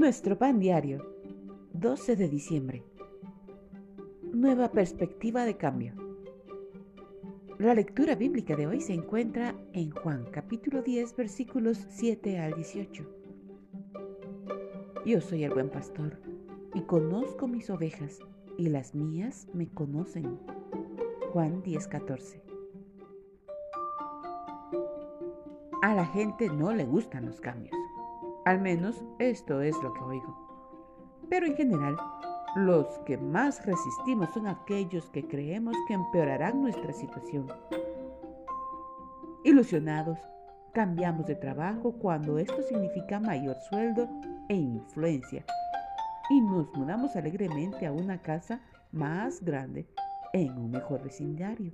Nuestro pan diario, 12 de diciembre. Nueva perspectiva de cambio. La lectura bíblica de hoy se encuentra en Juan capítulo 10 versículos 7 al 18. Yo soy el buen pastor y conozco mis ovejas y las mías me conocen. Juan 10:14. A la gente no le gustan los cambios. Al menos esto es lo que oigo. Pero en general, los que más resistimos son aquellos que creemos que empeorarán nuestra situación. Ilusionados, cambiamos de trabajo cuando esto significa mayor sueldo e influencia y nos mudamos alegremente a una casa más grande en un mejor vecindario.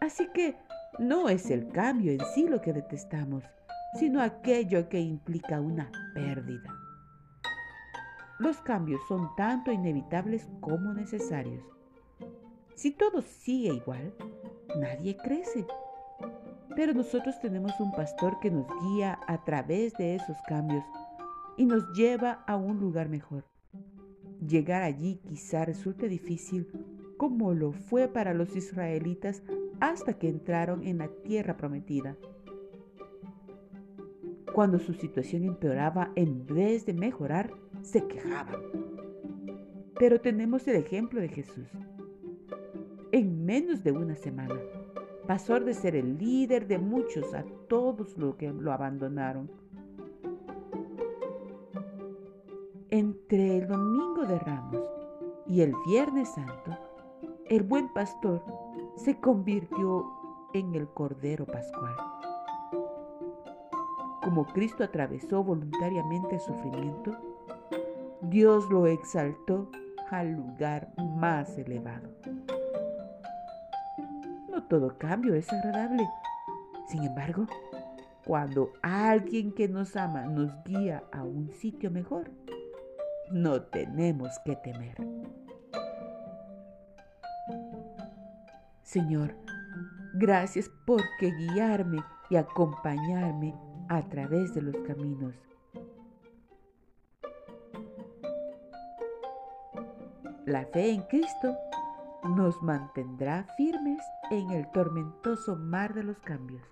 Así que no es el cambio en sí lo que detestamos, sino aquello que implica una pérdida. Los cambios son tanto inevitables como necesarios. Si todo sigue igual, nadie crece. Pero nosotros tenemos un pastor que nos guía a través de esos cambios y nos lleva a un lugar mejor. Llegar allí quizá resulte difícil como lo fue para los israelitas hasta que entraron en la tierra prometida cuando su situación empeoraba, en vez de mejorar, se quejaban. Pero tenemos el ejemplo de Jesús. En menos de una semana, pasó de ser el líder de muchos a todos los que lo abandonaron. Entre el domingo de Ramos y el Viernes Santo, el buen pastor se convirtió en el Cordero Pascual como Cristo atravesó voluntariamente el sufrimiento, Dios lo exaltó al lugar más elevado. No todo cambio es agradable. Sin embargo, cuando alguien que nos ama nos guía a un sitio mejor, no tenemos que temer. Señor, gracias porque guiarme y acompañarme a través de los caminos. La fe en Cristo nos mantendrá firmes en el tormentoso mar de los cambios.